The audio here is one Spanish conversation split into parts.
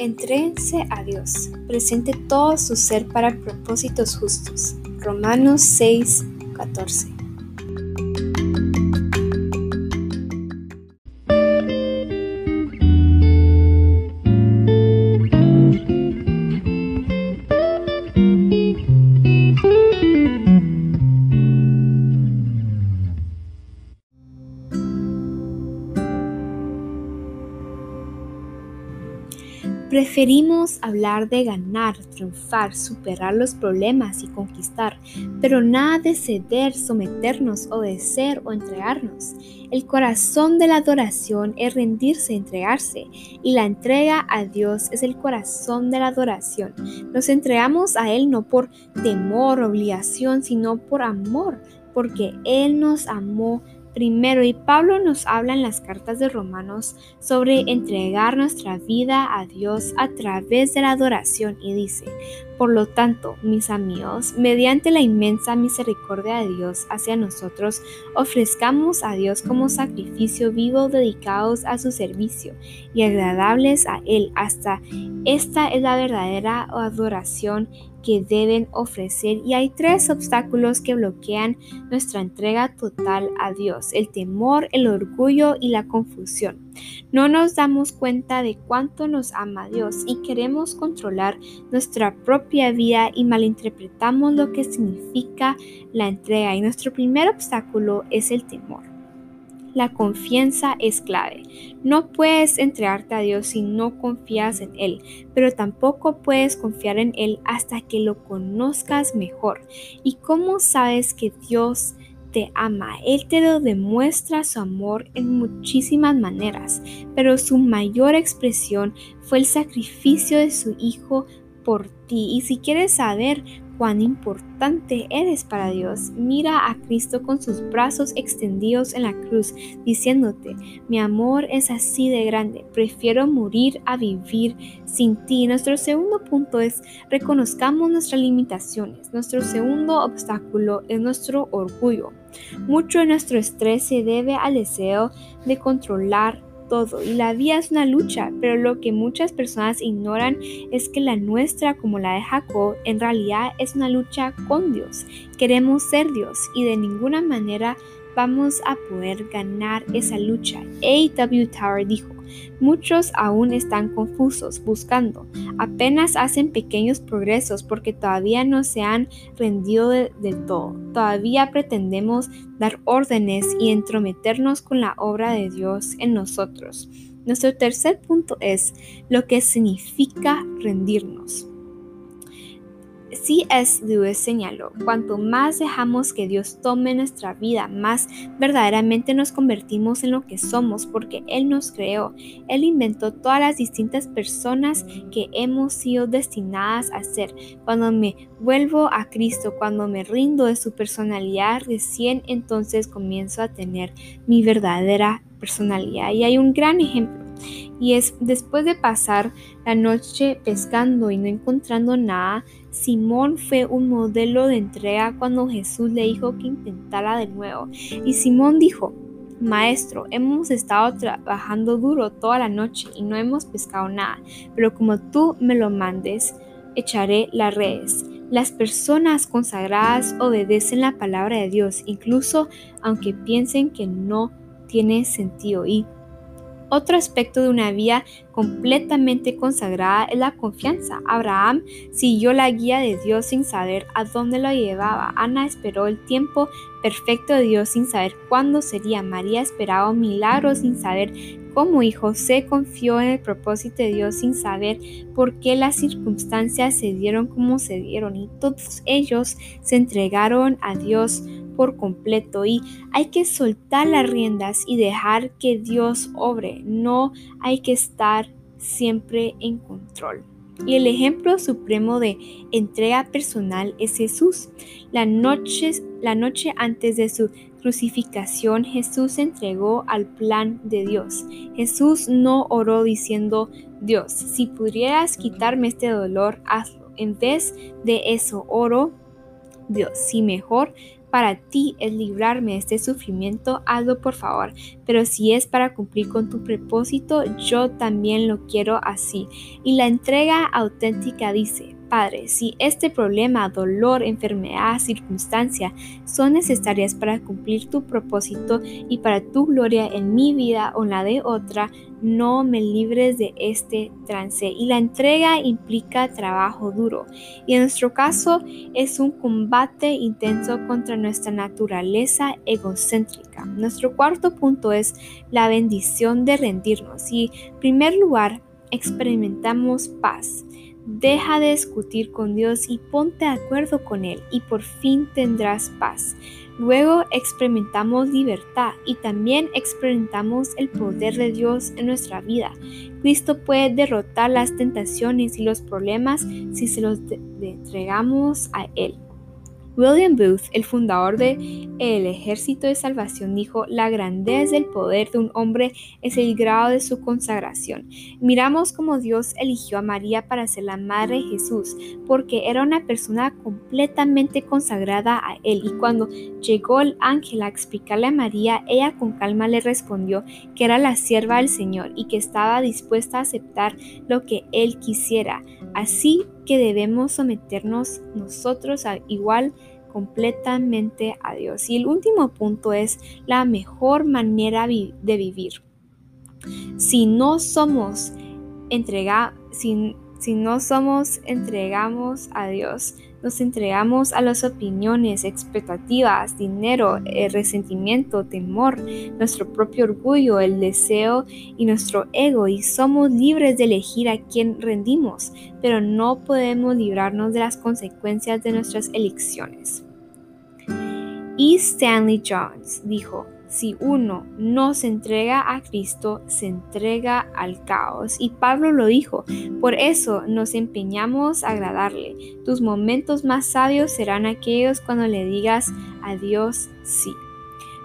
Entréense a Dios, presente todo su ser para propósitos justos. Romanos 6, 14. Preferimos hablar de ganar, triunfar, superar los problemas y conquistar, pero nada de ceder, someternos, obedecer o entregarnos. El corazón de la adoración es rendirse, entregarse, y la entrega a Dios es el corazón de la adoración. Nos entregamos a Él no por temor, obligación, sino por amor, porque Él nos amó Primero, y Pablo nos habla en las cartas de Romanos sobre entregar nuestra vida a Dios a través de la adoración y dice, por lo tanto, mis amigos, mediante la inmensa misericordia de Dios hacia nosotros, ofrezcamos a Dios como sacrificio vivo dedicados a su servicio y agradables a Él. Hasta esta es la verdadera adoración que deben ofrecer y hay tres obstáculos que bloquean nuestra entrega total a Dios, el temor, el orgullo y la confusión. No nos damos cuenta de cuánto nos ama Dios y queremos controlar nuestra propia vida y malinterpretamos lo que significa la entrega y nuestro primer obstáculo es el temor. La confianza es clave. No puedes entregarte a Dios si no confías en Él, pero tampoco puedes confiar en Él hasta que lo conozcas mejor. ¿Y cómo sabes que Dios te ama? Él te lo demuestra su amor en muchísimas maneras, pero su mayor expresión fue el sacrificio de su Hijo por ti. Y si quieres saber cuán importante eres para Dios. Mira a Cristo con sus brazos extendidos en la cruz, diciéndote, mi amor es así de grande, prefiero morir a vivir sin ti. Nuestro segundo punto es, reconozcamos nuestras limitaciones. Nuestro segundo obstáculo es nuestro orgullo. Mucho de nuestro estrés se debe al deseo de controlar todo y la vida es una lucha, pero lo que muchas personas ignoran es que la nuestra, como la de Jacob, en realidad es una lucha con Dios. Queremos ser Dios y de ninguna manera vamos a poder ganar esa lucha. A.W. Tower dijo, muchos aún están confusos, buscando, apenas hacen pequeños progresos porque todavía no se han rendido del todo. Todavía pretendemos dar órdenes y entrometernos con la obra de Dios en nosotros. Nuestro tercer punto es lo que significa rendirnos. C.S. Lewis señaló, cuanto más dejamos que Dios tome nuestra vida, más verdaderamente nos convertimos en lo que somos porque Él nos creó. Él inventó todas las distintas personas que hemos sido destinadas a ser. Cuando me vuelvo a Cristo, cuando me rindo de su personalidad, recién entonces comienzo a tener mi verdadera personalidad. Y hay un gran ejemplo y es después de pasar la noche pescando y no encontrando nada, Simón fue un modelo de entrega cuando Jesús le dijo que intentara de nuevo. Y Simón dijo, Maestro, hemos estado trabajando duro toda la noche y no hemos pescado nada, pero como tú me lo mandes, echaré las redes. Las personas consagradas obedecen la palabra de Dios, incluso aunque piensen que no tiene sentido. Y otro aspecto de una vida completamente consagrada es la confianza. Abraham siguió la guía de Dios sin saber a dónde lo llevaba. Ana esperó el tiempo perfecto de Dios sin saber cuándo sería. María esperaba un milagro sin saber cómo y José confió en el propósito de Dios sin saber por qué las circunstancias se dieron como se dieron y todos ellos se entregaron a Dios por completo y hay que soltar las riendas y dejar que Dios obre. No hay que estar siempre en control. Y el ejemplo supremo de entrega personal es Jesús. La noche, la noche antes de su crucificación, Jesús entregó al plan de Dios. Jesús no oró diciendo, Dios, si pudieras quitarme este dolor, hazlo. En vez de eso, oro, Dios, si mejor para ti es librarme de este sufrimiento, hazlo por favor. Pero si es para cumplir con tu propósito, yo también lo quiero así. Y la entrega auténtica dice, Padre, si este problema, dolor, enfermedad, circunstancia son necesarias para cumplir tu propósito y para tu gloria en mi vida o en la de otra, no me libres de este trance. Y la entrega implica trabajo duro. Y en nuestro caso es un combate intenso contra nuestra naturaleza egocéntrica. Nuestro cuarto punto es la bendición de rendirnos. Y en primer lugar, experimentamos paz. Deja de discutir con Dios y ponte de acuerdo con Él y por fin tendrás paz. Luego experimentamos libertad y también experimentamos el poder de Dios en nuestra vida. Cristo puede derrotar las tentaciones y los problemas si se los entregamos a Él. William Booth, el fundador del Ejército de Salvación, dijo, la grandeza del poder de un hombre es el grado de su consagración. Miramos cómo Dios eligió a María para ser la madre de Jesús, porque era una persona completamente consagrada a Él. Y cuando llegó el ángel a explicarle a María, ella con calma le respondió que era la sierva del Señor y que estaba dispuesta a aceptar lo que Él quisiera. Así que debemos someternos nosotros a igual completamente a Dios. Y el último punto es la mejor manera de vivir. Si no somos entrega, si, si no somos entregamos a Dios, nos entregamos a las opiniones, expectativas, dinero, el eh, resentimiento, temor, nuestro propio orgullo, el deseo y nuestro ego y somos libres de elegir a quién rendimos, pero no podemos librarnos de las consecuencias de nuestras elecciones. Y Stanley Jones dijo, si uno no se entrega a Cristo, se entrega al caos. Y Pablo lo dijo, por eso nos empeñamos a agradarle. Tus momentos más sabios serán aquellos cuando le digas a Dios sí.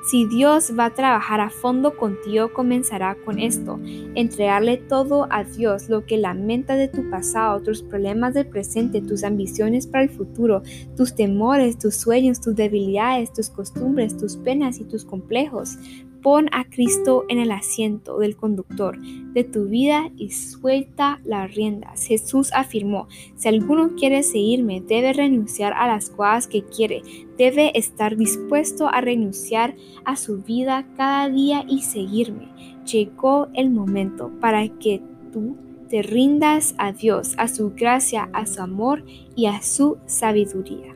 Si Dios va a trabajar a fondo contigo, comenzará con esto, entregarle todo a Dios, lo que lamenta de tu pasado, tus problemas del presente, tus ambiciones para el futuro, tus temores, tus sueños, tus debilidades, tus costumbres, tus penas y tus complejos. Pon a Cristo en el asiento del conductor de tu vida y suelta las riendas. Jesús afirmó, si alguno quiere seguirme, debe renunciar a las cosas que quiere, debe estar dispuesto a renunciar a su vida cada día y seguirme. Llegó el momento para que tú te rindas a Dios, a su gracia, a su amor y a su sabiduría.